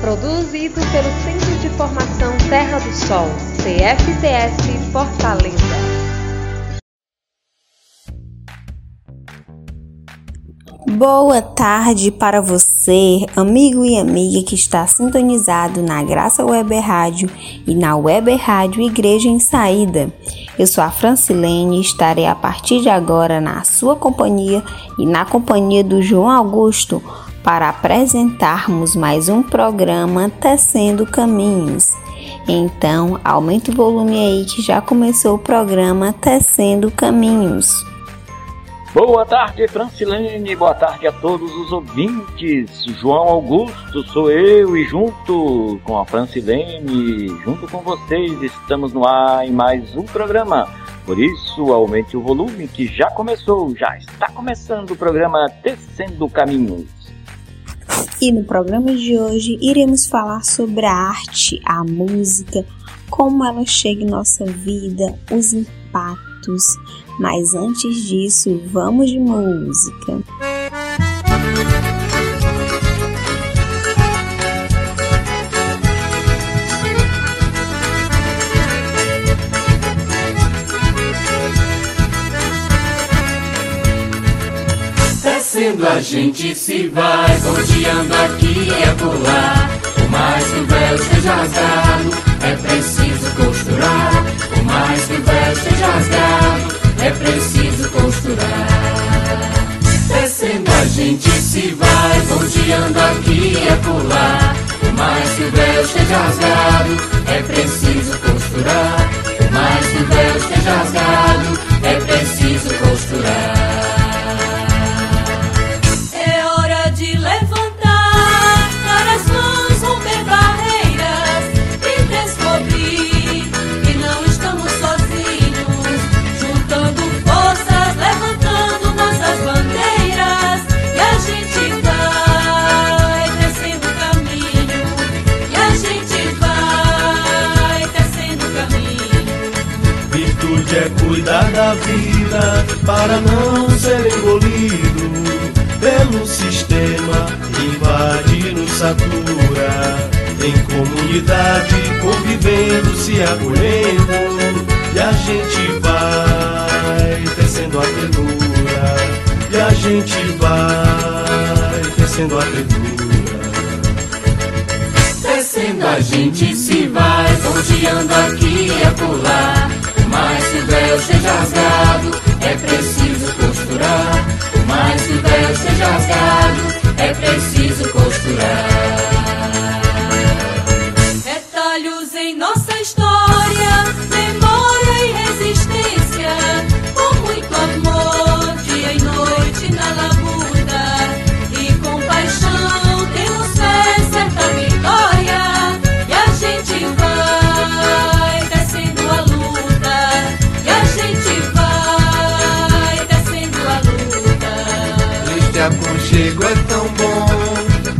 Produzido pelo Centro de Formação Terra do Sol, CFTS Fortaleza. Boa tarde para você, amigo e amiga que está sintonizado na Graça Web Rádio e na Web Rádio Igreja em Saída. Eu sou a Francilene e estarei a partir de agora na sua companhia e na companhia do João Augusto para apresentarmos mais um programa Tecendo Caminhos. Então, aumente o volume aí que já começou o programa Tecendo Caminhos. Boa tarde, Francilene. Boa tarde a todos os ouvintes. João Augusto sou eu e junto com a Francilene, junto com vocês, estamos no ar em mais um programa. Por isso, aumente o volume que já começou, já está começando o programa Tecendo Caminhos. E no programa de hoje iremos falar sobre a arte, a música, como ela chega em nossa vida, os impactos, mas antes disso, vamos de música. Descendo a gente se vai, rodeando aqui e acolá. Por mais que o véu esteja rasgado, é preciso costurar. Por mais que o véu esteja rasgado, é preciso costurar. Descendo a gente se vai, rodeando aqui e acolá. Por mais que o véu esteja rasgado, é preciso costurar. Por mais que o véu esteja rasgado, é preciso costurar. Cuidar da vida para não ser engolido pelo sistema invade nos satura. Em comunidade convivendo, se acolhendo, e a gente vai tecendo a ternura, e a gente vai tecendo a ternura. Descendo a gente se vai, ponteando aqui e acolá mais que o véu esteja rasgado, é preciso costurar. Por mais que o véu esteja rasgado, é preciso costurar. Aconchego é tão bom,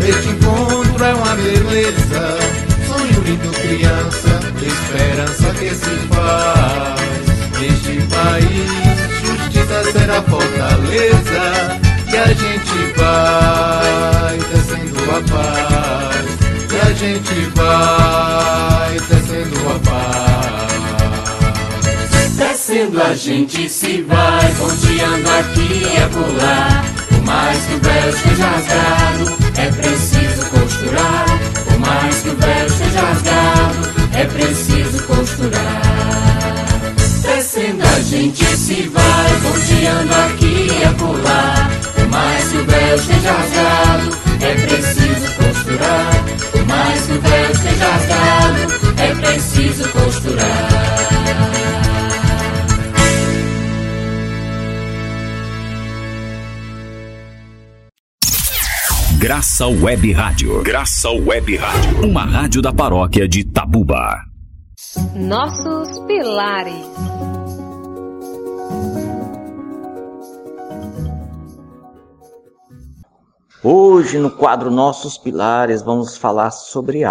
este encontro é uma beleza. Sonho lindo, criança, esperança que se faz. Neste país, justiça será fortaleza. E a gente vai tecendo a paz. E a gente vai tecendo a paz. Descendo a gente se vai, ponteando aqui e acolá. Mais que o véu esteja rasgado, é preciso costurar. Por mais que o véu esteja rasgado, é preciso costurar. Descendo a gente se vai, ponteando aqui e acolá. Por mais que o véu esteja rasgado, é preciso costurar. Por mais que o véu esteja rasgado, é preciso costurar. Graça Web Rádio. Graça Web Rádio. Uma rádio da paróquia de Tabuba. Nossos pilares. Hoje, no quadro Nossos Pilares, vamos falar sobre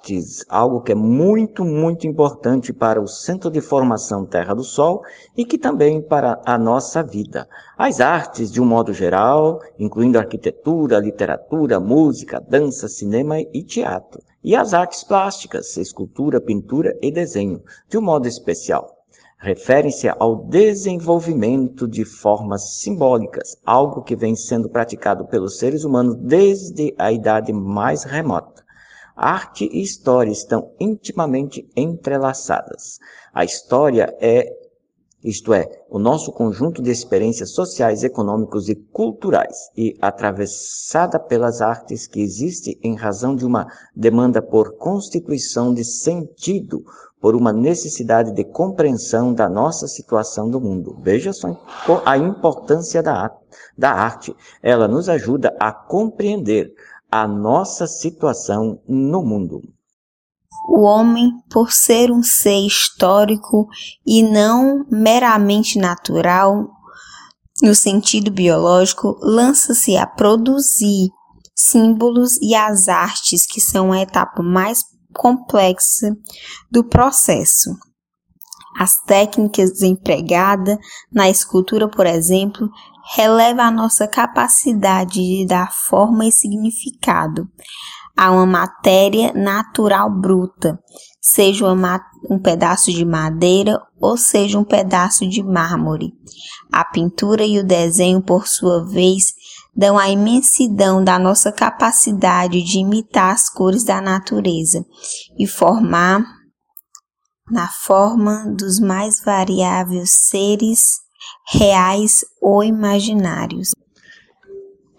artes, algo que é muito, muito importante para o Centro de Formação Terra do Sol e que também para a nossa vida. As artes, de um modo geral, incluindo arquitetura, literatura, música, dança, cinema e teatro. E as artes plásticas, escultura, pintura e desenho, de um modo especial referem-se ao desenvolvimento de formas simbólicas, algo que vem sendo praticado pelos seres humanos desde a idade mais remota. Arte e história estão intimamente entrelaçadas. A história é, isto é, o nosso conjunto de experiências sociais, econômicos e culturais, e atravessada pelas artes que existe em razão de uma demanda por constituição de sentido, por uma necessidade de compreensão da nossa situação do mundo. Veja só a importância da, da arte. Ela nos ajuda a compreender a nossa situação no mundo. O homem, por ser um ser histórico e não meramente natural, no sentido biológico, lança-se a produzir símbolos e as artes, que são a etapa mais complexa do processo. As técnicas empregadas na escultura, por exemplo, releva a nossa capacidade de dar forma e significado a uma matéria natural bruta, seja um pedaço de madeira ou seja um pedaço de mármore. A pintura e o desenho, por sua vez, dão a imensidão da nossa capacidade de imitar as cores da natureza e formar na forma dos mais variáveis seres reais ou imaginários.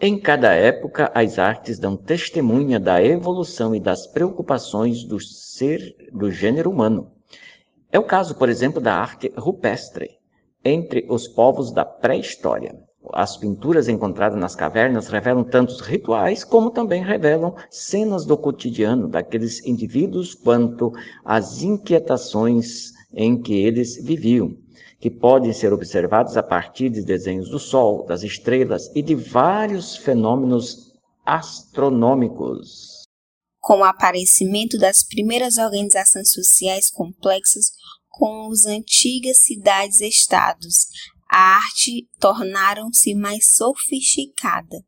Em cada época, as artes dão testemunha da evolução e das preocupações do ser do gênero humano. É o caso, por exemplo, da arte rupestre entre os povos da pré-história. As pinturas encontradas nas cavernas revelam tantos rituais como também revelam cenas do cotidiano daqueles indivíduos quanto as inquietações em que eles viviam, que podem ser observados a partir de desenhos do Sol, das estrelas e de vários fenômenos astronômicos. Com o aparecimento das primeiras organizações sociais complexas com as antigas cidades-estados, a arte tornaram-se mais sofisticada.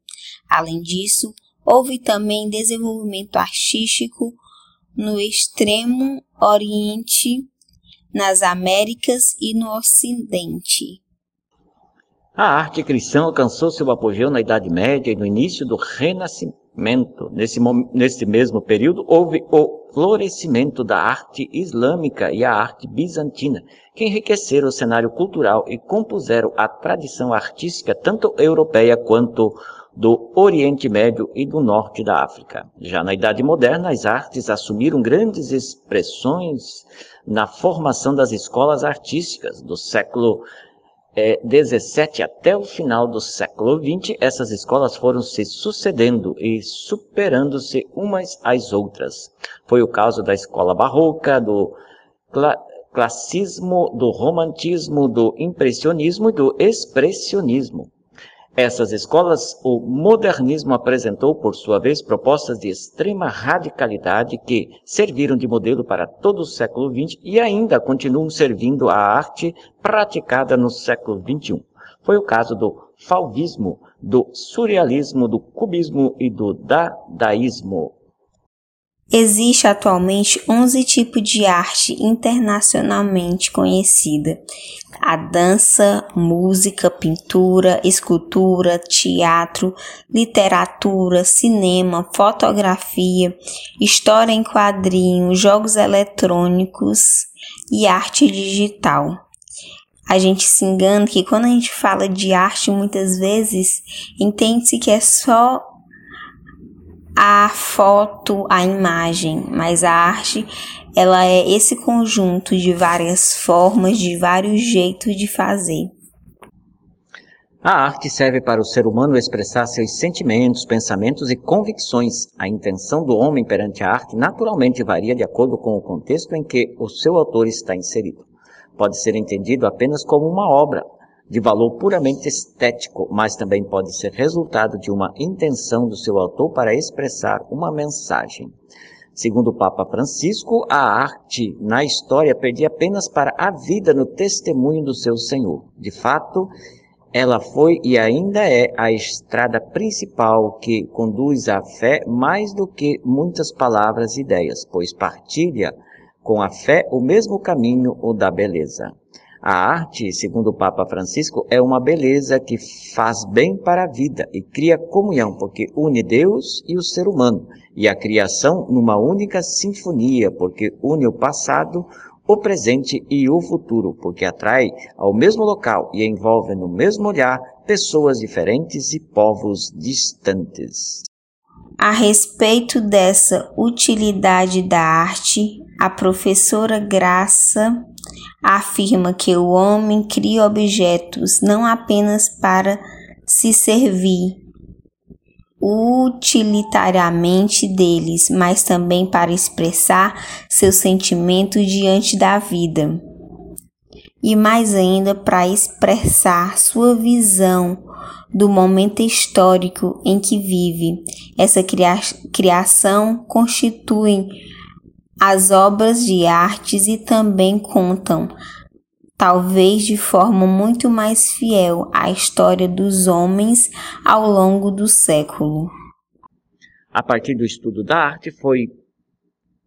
Além disso, houve também desenvolvimento artístico no extremo oriente, nas Américas e no Ocidente. A arte cristã alcançou seu apogeu na Idade Média e no início do Renascimento. Nesse, nesse mesmo período, houve o florescimento da arte islâmica e a arte bizantina, que enriqueceram o cenário cultural e compuseram a tradição artística tanto europeia quanto do Oriente Médio e do Norte da África. Já na Idade Moderna, as artes assumiram grandes expressões na formação das escolas artísticas do século é, 17 até o final do século 20, essas escolas foram se sucedendo e superando-se umas às outras. Foi o caso da escola barroca, do cla do romantismo, do impressionismo e do expressionismo. Essas escolas, o modernismo apresentou, por sua vez, propostas de extrema radicalidade que serviram de modelo para todo o século XX e ainda continuam servindo à arte praticada no século XXI. Foi o caso do fauvismo, do surrealismo, do cubismo e do dadaísmo. Existe atualmente 11 tipos de arte internacionalmente conhecida. A dança, música, pintura, escultura, teatro, literatura, cinema, fotografia, história em quadrinhos, jogos eletrônicos e arte digital. A gente se engana que quando a gente fala de arte, muitas vezes entende-se que é só a foto, a imagem, mas a arte ela é esse conjunto de várias formas, de vários jeitos de fazer. A arte serve para o ser humano expressar seus sentimentos, pensamentos e convicções. A intenção do homem perante a arte naturalmente varia de acordo com o contexto em que o seu autor está inserido. Pode ser entendido apenas como uma obra de valor puramente estético, mas também pode ser resultado de uma intenção do seu autor para expressar uma mensagem. Segundo o Papa Francisco, a arte na história perdia apenas para a vida no testemunho do seu Senhor. De fato, ela foi e ainda é a estrada principal que conduz à fé mais do que muitas palavras e ideias, pois partilha com a fé o mesmo caminho, o da beleza. A arte, segundo o Papa Francisco, é uma beleza que faz bem para a vida e cria comunhão, porque une Deus e o ser humano, e a criação numa única sinfonia, porque une o passado, o presente e o futuro, porque atrai ao mesmo local e envolve no mesmo olhar pessoas diferentes e povos distantes. A respeito dessa utilidade da arte, a professora Graça afirma que o homem cria objetos não apenas para se servir, utilitariamente deles, mas também para expressar seus sentimentos diante da vida. E mais ainda para expressar sua visão do momento histórico em que vive. Essa cria criação constitui as obras de artes e também contam talvez de forma muito mais fiel à história dos homens ao longo do século. A partir do estudo da arte, foi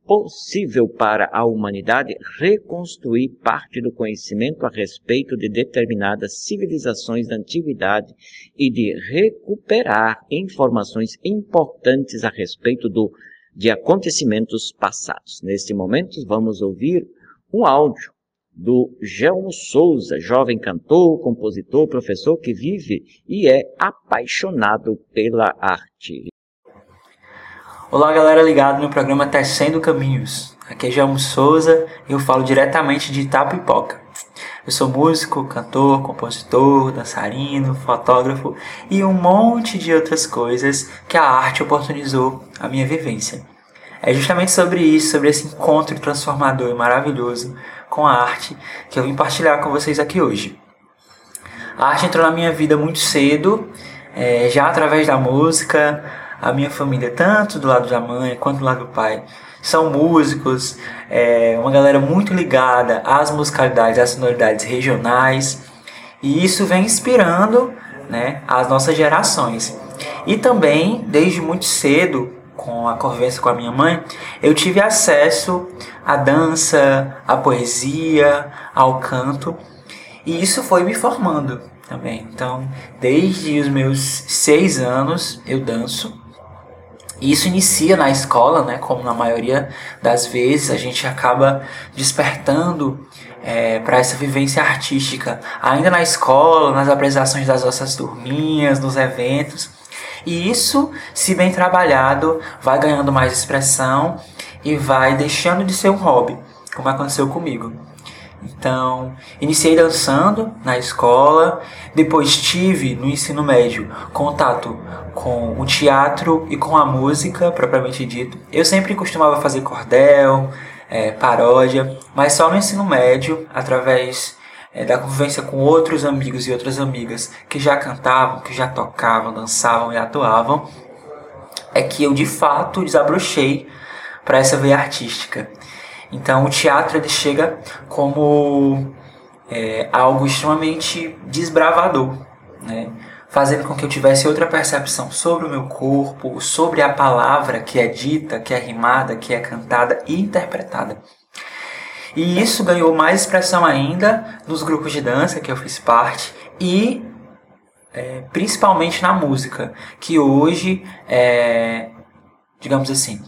possível para a humanidade reconstruir parte do conhecimento a respeito de determinadas civilizações da antiguidade e de recuperar informações importantes a respeito do, de acontecimentos passados. Neste momento, vamos ouvir um áudio do Gelmo Souza, jovem cantor, compositor, professor que vive e é apaixonado pela arte. Olá galera ligado no programa Tecendo Caminhos. Aqui é Gelmo Souza e eu falo diretamente de Itapipoca. Eu sou músico, cantor, compositor, dançarino, fotógrafo e um monte de outras coisas que a arte oportunizou a minha vivência. É justamente sobre isso, sobre esse encontro transformador e maravilhoso com a arte que eu vim partilhar com vocês aqui hoje. A arte entrou na minha vida muito cedo, é, já através da música. A minha família, tanto do lado da mãe quanto do lado do pai, são músicos, é, uma galera muito ligada às musicalidades, às sonoridades regionais, e isso vem inspirando né, as nossas gerações. E também, desde muito cedo, com a convivência com a minha mãe, eu tive acesso à dança, à poesia, ao canto, e isso foi me formando também. Então, desde os meus seis anos eu danço. Isso inicia na escola, né? Como na maioria das vezes a gente acaba despertando é, para essa vivência artística, ainda na escola, nas apresentações das nossas turminhas, nos eventos. E isso, se bem trabalhado, vai ganhando mais expressão e vai deixando de ser um hobby, como aconteceu comigo. Então, iniciei dançando na escola, depois tive no ensino médio contato com o teatro e com a música propriamente dito. Eu sempre costumava fazer cordel, é, paródia, mas só no ensino médio, através é, da convivência com outros amigos e outras amigas que já cantavam, que já tocavam, dançavam e atuavam, é que eu de fato desabrochei para essa veia artística. Então o teatro ele chega como é, algo extremamente desbravador, né? fazendo com que eu tivesse outra percepção sobre o meu corpo, sobre a palavra que é dita, que é rimada, que é cantada e interpretada. E isso ganhou mais expressão ainda nos grupos de dança que eu fiz parte e é, principalmente na música, que hoje é, digamos assim,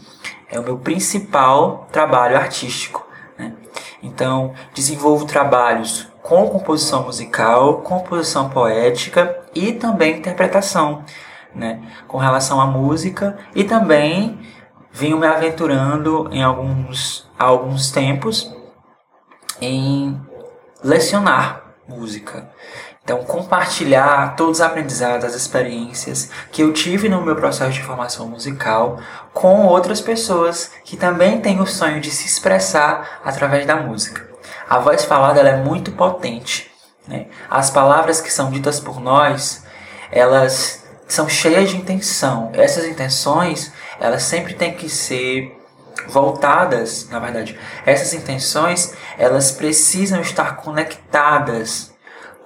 é o meu principal trabalho artístico. Né? Então, desenvolvo trabalhos com composição musical, composição poética e também interpretação, né? com relação à música e também venho me aventurando em alguns, alguns tempos em lecionar música. Então, compartilhar todos os aprendizados, as experiências que eu tive no meu processo de formação musical com outras pessoas que também têm o sonho de se expressar através da música. A voz falada é muito potente. Né? As palavras que são ditas por nós, elas são cheias de intenção. Essas intenções, elas sempre têm que ser voltadas, na verdade. Essas intenções, elas precisam estar conectadas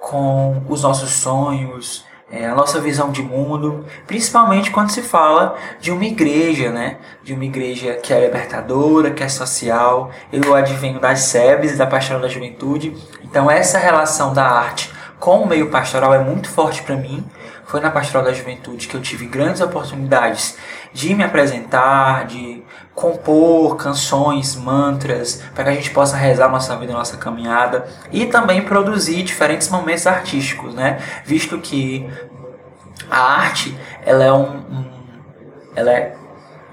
com os nossos sonhos, é, a nossa visão de mundo, principalmente quando se fala de uma igreja, né? De uma igreja que é libertadora, que é social. Eu advenho das SEBs, da Pastoral da Juventude. Então essa relação da arte com o meio pastoral é muito forte para mim. Foi na Pastoral da Juventude que eu tive grandes oportunidades de me apresentar, de compor canções, mantras, para que a gente possa rezar nossa vida, nossa caminhada e também produzir diferentes momentos artísticos, né? Visto que a arte, ela é um, um ela é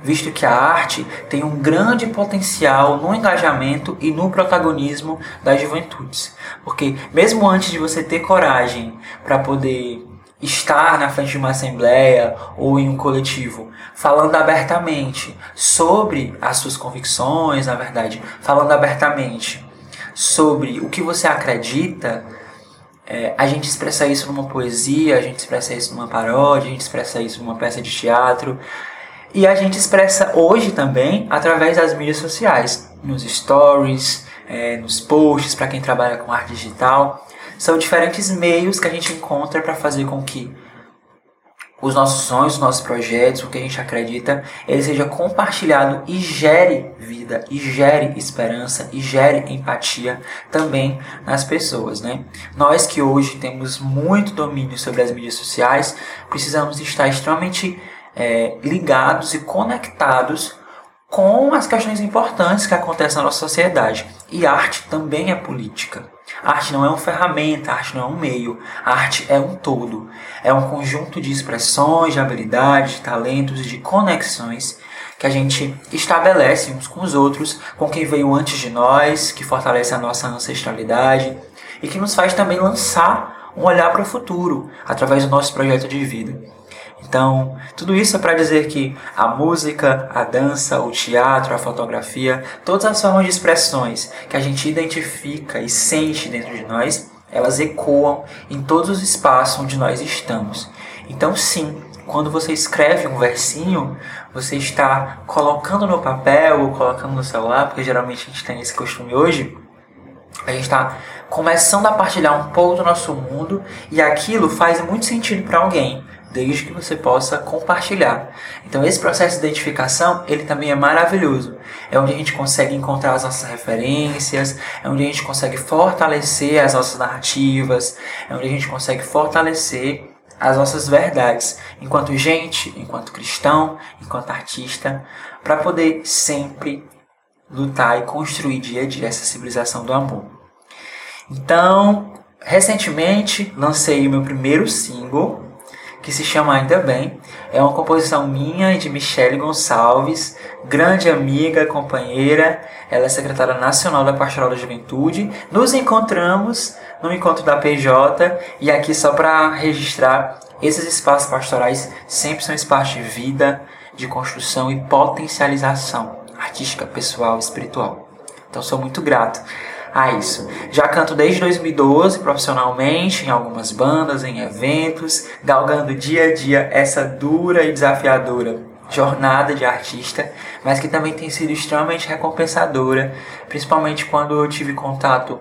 visto que a arte tem um grande potencial no engajamento e no protagonismo das juventudes. Porque mesmo antes de você ter coragem para poder estar na frente de uma assembleia ou em um coletivo, falando abertamente sobre as suas convicções, na verdade, falando abertamente sobre o que você acredita, é, a gente expressa isso numa poesia, a gente expressa isso numa paródia, a gente expressa isso numa peça de teatro. E a gente expressa hoje também através das mídias sociais, nos stories, é, nos posts, para quem trabalha com arte digital. São diferentes meios que a gente encontra para fazer com que os nossos sonhos, os nossos projetos, o que a gente acredita, ele seja compartilhado e gere vida, e gere esperança, e gere empatia também nas pessoas, né? Nós que hoje temos muito domínio sobre as mídias sociais, precisamos estar extremamente é, ligados e conectados com as questões importantes que acontecem na nossa sociedade. E arte também é política. Arte não é uma ferramenta, arte não é um meio, arte é um todo. É um conjunto de expressões, de habilidades, de talentos e de conexões que a gente estabelece uns com os outros, com quem veio antes de nós, que fortalece a nossa ancestralidade e que nos faz também lançar um olhar para o futuro através do nosso projeto de vida. Então, tudo isso é para dizer que a música, a dança, o teatro, a fotografia, todas as formas de expressões que a gente identifica e sente dentro de nós, elas ecoam em todos os espaços onde nós estamos. Então, sim, quando você escreve um versinho, você está colocando no papel ou colocando no celular, porque geralmente a gente tem esse costume hoje, a gente está começando a partilhar um pouco do nosso mundo e aquilo faz muito sentido para alguém desde que você possa compartilhar. Então esse processo de identificação, ele também é maravilhoso. É onde a gente consegue encontrar as nossas referências, é onde a gente consegue fortalecer as nossas narrativas, é onde a gente consegue fortalecer as nossas verdades, enquanto gente, enquanto cristão, enquanto artista, para poder sempre lutar e construir dia a dia essa civilização do amor. Então, recentemente lancei o meu primeiro single, que se chama Ainda Bem. É uma composição minha e de Michele Gonçalves, grande amiga, companheira. Ela é secretária nacional da Pastoral da Juventude. Nos encontramos no encontro da PJ e aqui só para registrar, esses espaços pastorais sempre são espaços de vida, de construção e potencialização artística, pessoal, espiritual. Então sou muito grato a isso. Já canto desde 2012 profissionalmente, em algumas bandas, em eventos, galgando dia a dia essa dura e desafiadora jornada de artista, mas que também tem sido extremamente recompensadora, principalmente quando eu tive contato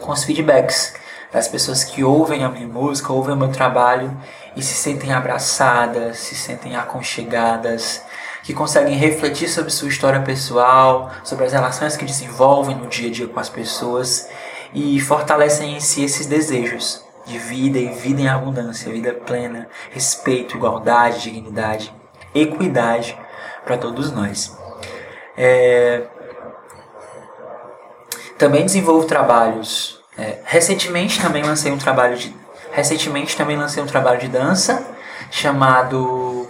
com os feedbacks das pessoas que ouvem a minha música, ouvem o meu trabalho e se sentem abraçadas, se sentem aconchegadas, que conseguem refletir sobre sua história pessoal, sobre as relações que desenvolvem no dia a dia com as pessoas e fortalecem em si esses desejos de vida e vida em abundância, vida plena, respeito, igualdade, dignidade, equidade para todos nós. É... Também desenvolvo trabalhos. É... recentemente também lancei um trabalho de recentemente também lancei um trabalho de dança chamado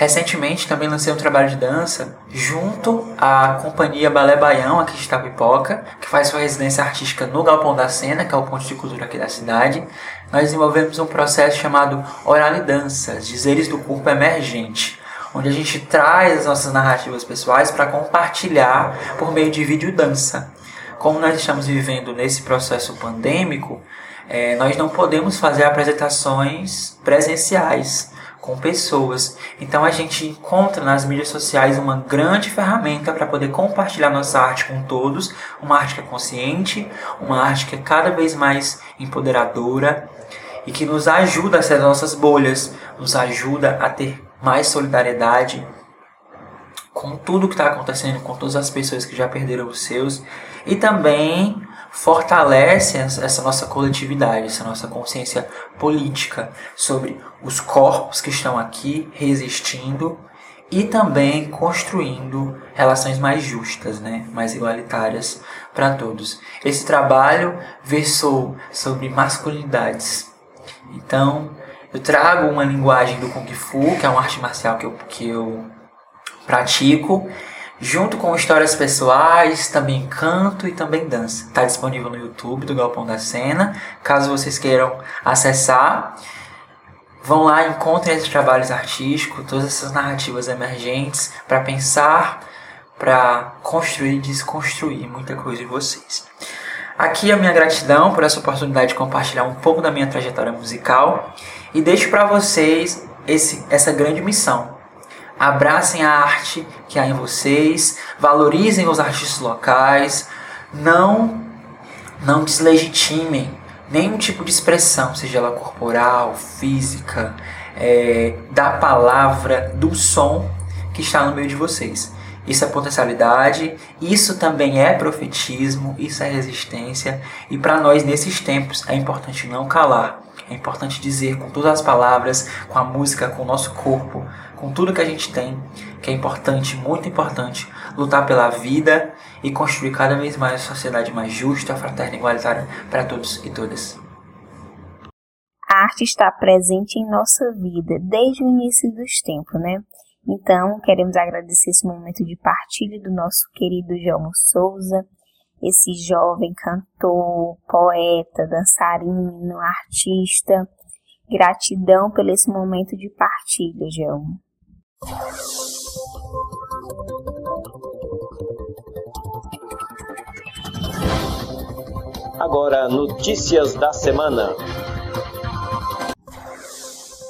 Recentemente também lancei um trabalho de dança junto à companhia Balé Baião aqui de Itapipoca, que faz sua residência artística no Galpão da Cena, que é o ponto de cultura aqui da cidade. Nós desenvolvemos um processo chamado Oral e Dança, Dizeres do Corpo Emergente, onde a gente traz as nossas narrativas pessoais para compartilhar por meio de vídeo dança. Como nós estamos vivendo nesse processo pandêmico, é, nós não podemos fazer apresentações presenciais com pessoas. Então a gente encontra nas mídias sociais uma grande ferramenta para poder compartilhar nossa arte com todos, uma arte que é consciente, uma arte que é cada vez mais empoderadora e que nos ajuda a sair das nossas bolhas, nos ajuda a ter mais solidariedade com tudo que está acontecendo, com todas as pessoas que já perderam os seus e também fortalece essa nossa coletividade, essa nossa consciência política sobre os corpos que estão aqui resistindo e também construindo relações mais justas, né, mais igualitárias para todos. Esse trabalho versou sobre masculinidades. Então, eu trago uma linguagem do Kung Fu, que é uma arte marcial que eu, que eu pratico, junto com histórias pessoais, também canto e também dança. Está disponível no YouTube do Galpão da Cena. Caso vocês queiram acessar, vão lá, encontrem esses trabalhos artísticos, todas essas narrativas emergentes para pensar, para construir e desconstruir muita coisa de vocês. Aqui a minha gratidão por essa oportunidade de compartilhar um pouco da minha trajetória musical e deixo para vocês esse, essa grande missão abracem a arte que há em vocês, valorizem os artistas locais, não não deslegitimem nenhum tipo de expressão, seja ela corporal, física, é, da palavra, do som que está no meio de vocês. Isso é potencialidade, isso também é profetismo, isso é resistência, e para nós nesses tempos é importante não calar, é importante dizer com todas as palavras, com a música, com o nosso corpo, com tudo que a gente tem, que é importante, muito importante, lutar pela vida e construir cada vez mais uma sociedade mais justa, fraterna e igualitária para todos e todas. A arte está presente em nossa vida desde o início dos tempos, né? Então, queremos agradecer esse momento de partilha do nosso querido João Souza, esse jovem cantor, poeta, dançarino, artista. Gratidão pelo esse momento de partilha, João. Agora, notícias da semana.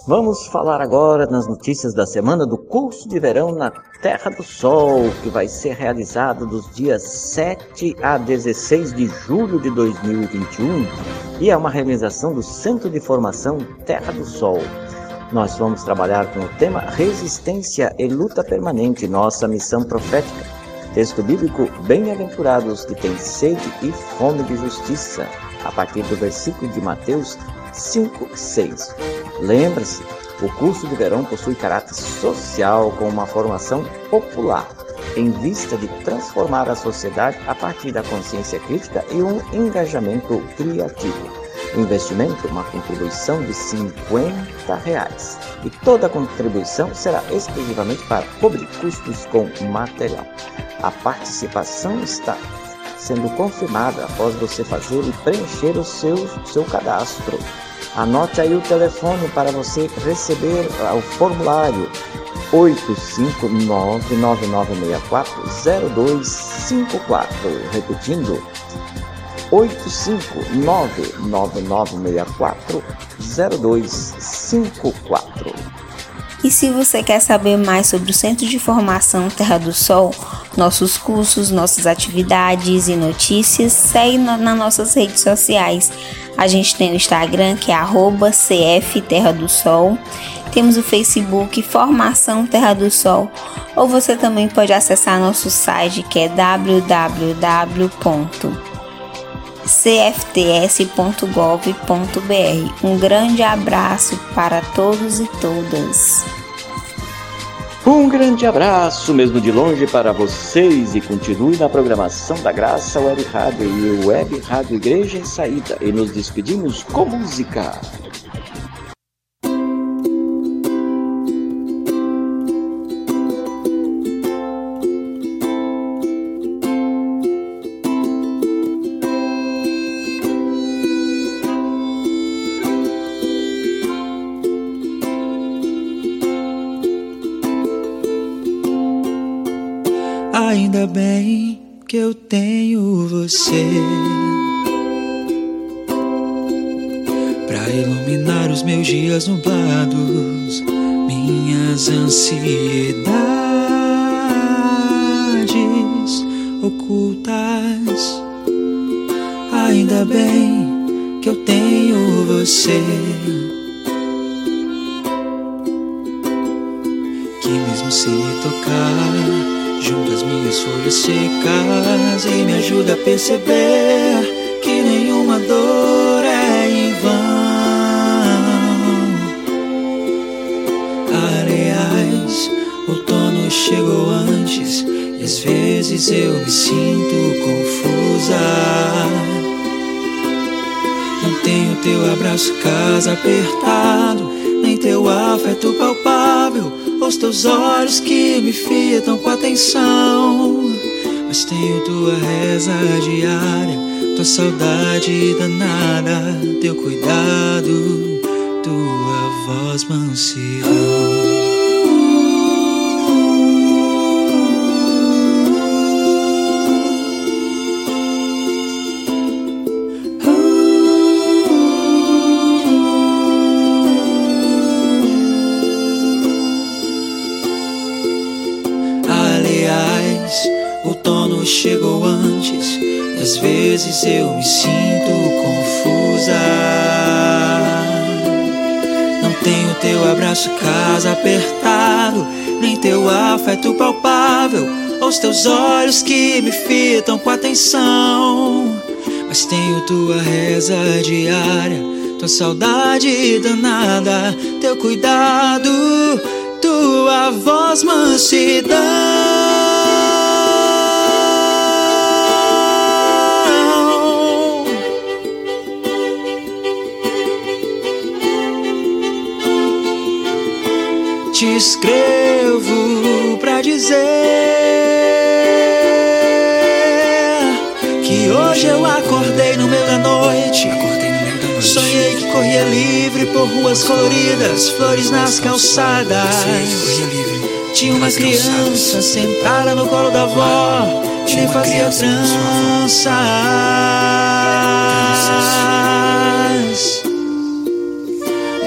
Vamos falar agora nas notícias da semana do curso de verão na Terra do Sol, que vai ser realizado dos dias 7 a 16 de julho de 2021 e é uma realização do Centro de Formação Terra do Sol. Nós vamos trabalhar com o tema Resistência e Luta Permanente, nossa missão profética. Texto bíblico: Bem-aventurados que têm sede e fome de justiça, a partir do versículo de Mateus 5, 6. Lembre-se, o curso de verão possui caráter social com uma formação popular, em vista de transformar a sociedade a partir da consciência crítica e um engajamento criativo. Investimento, uma contribuição de 50 reais. E toda a contribuição será exclusivamente para cobrir custos com material. A participação está sendo confirmada após você fazer e preencher o seu, seu cadastro. Anote aí o telefone para você receber o formulário 85999640254. Repetindo, 85999640254. E se você quer saber mais sobre o Centro de Formação Terra do Sol, nossos cursos, nossas atividades e notícias, segue nas nossas redes sociais. A gente tem o Instagram que é CF Terra do Sol. Temos o Facebook Formação Terra do Sol. Ou você também pode acessar nosso site que é www cfts.gov.br. Um grande abraço para todos e todas. Um grande abraço, mesmo de longe, para vocês e continue na programação da Graça Web Rádio e Web Rádio Igreja em Saída. E nos despedimos com música. Você para iluminar os meus dias nublados, minhas ansiedades ocultas. Ainda bem que eu tenho você. Que mesmo sem me tocar, junto às minhas folhas secas, e me ajuda a perceber que nenhuma dor é em vão. Aliás, outono chegou antes, e às vezes eu me sinto confusa. Não tenho teu abraço, casa apertado, nem teu afeto palpável, os teus olhos que me fitam com atenção. Mas tenho tua reza diária, tua saudade danada, teu cuidado, tua voz mansidão. Abraço, casa apertado, nem teu afeto palpável, os teus olhos que me fitam com atenção. Mas tenho tua reza diária, tua saudade danada, teu cuidado, tua voz mansidão. Te escrevo pra dizer que hoje eu acordei no meio da noite. Sonhei que corria livre por ruas coloridas, flores nas calçadas. Tinha uma criança sentada no colo da avó, nem fazia tranças.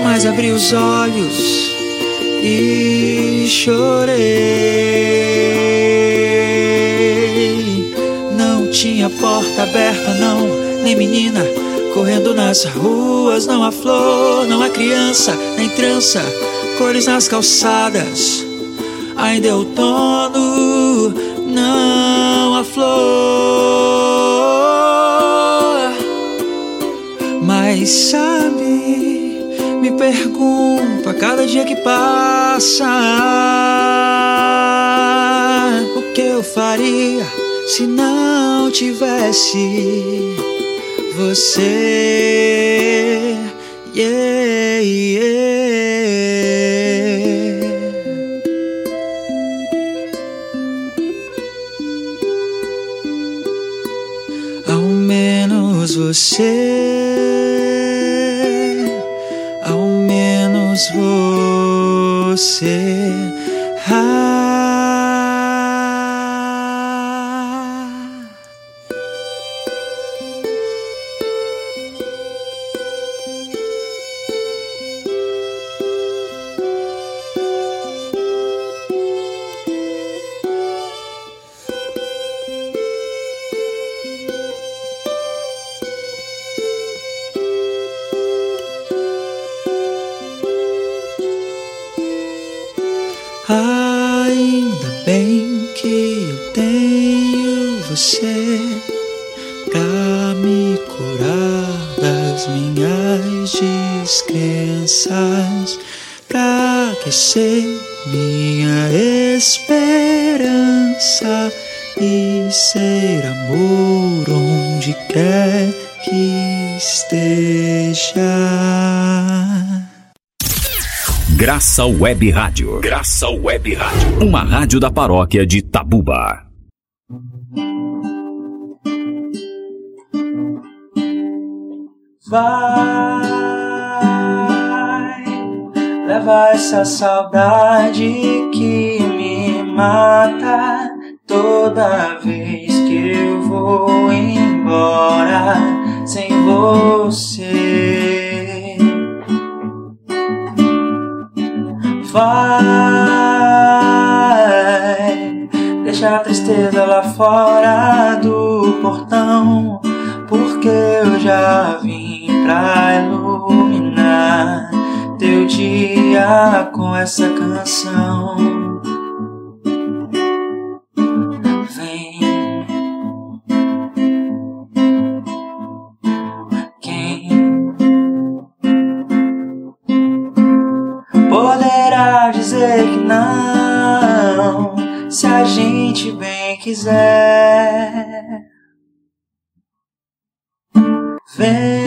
Mas abri os olhos e chorei. Não tinha porta aberta, não, nem menina correndo nas ruas. Não há flor, não há criança, nem trança, cores nas calçadas. Ainda é outono, não há flor. Mas sabe, pergunto a cada dia que passa o que eu faria se não tivesse você. Yeah, yeah. Ao menos você. Você. Curar das minhas descrenças, pra aquecer minha esperança e ser amor onde quer que esteja. Graça Web Rádio. Graça Web Rádio. Uma rádio da paróquia de Tabuba. Vai, leva essa saudade que me mata. toda vez que eu vou embora sem você. Vai deixar a tristeza lá fora do portão, porque eu já vim com essa canção. Vem. Quem poderá dizer que não, se a gente bem quiser? Vem,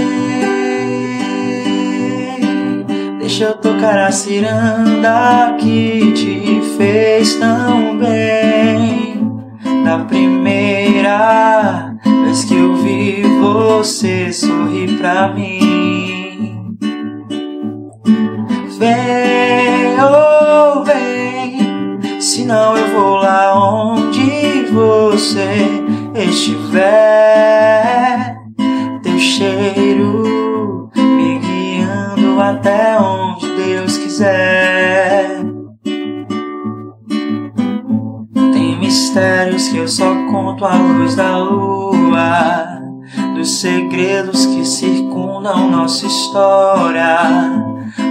deixa eu tocar a ciranda que te fez tão bem. Da primeira vez que eu vi você sorrir pra mim. Vem, oh vem, senão eu vou lá onde você estiver. Quiser. Tem mistérios que eu só conto à luz da lua, dos segredos que circundam nossa história,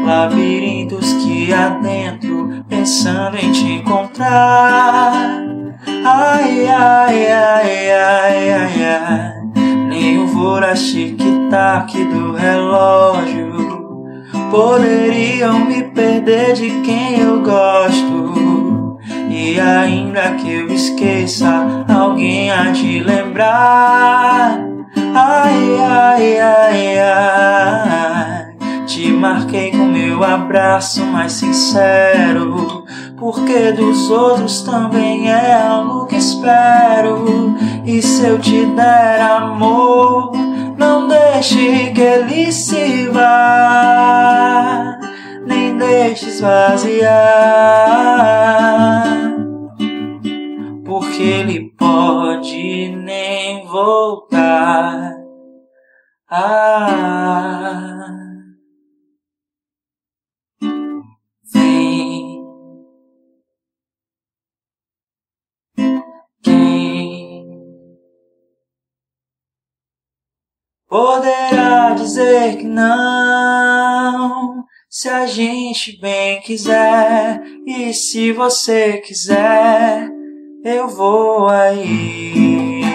labirintos que adentro pensando em te encontrar. Ai, ai, ai, ai, ai, ai. Nem o voraz tic-tac do relógio poderiam me perder de quem eu gosto. E ainda que eu esqueça, alguém há de lembrar. Ai, ai, ai, ai. Te marquei com meu abraço mais sincero. Porque dos outros também é algo que espero. E se eu te der amor, não deixe que ele se vá, nem deixe esvaziar. Se a gente bem quiser, e se você quiser, eu vou aí.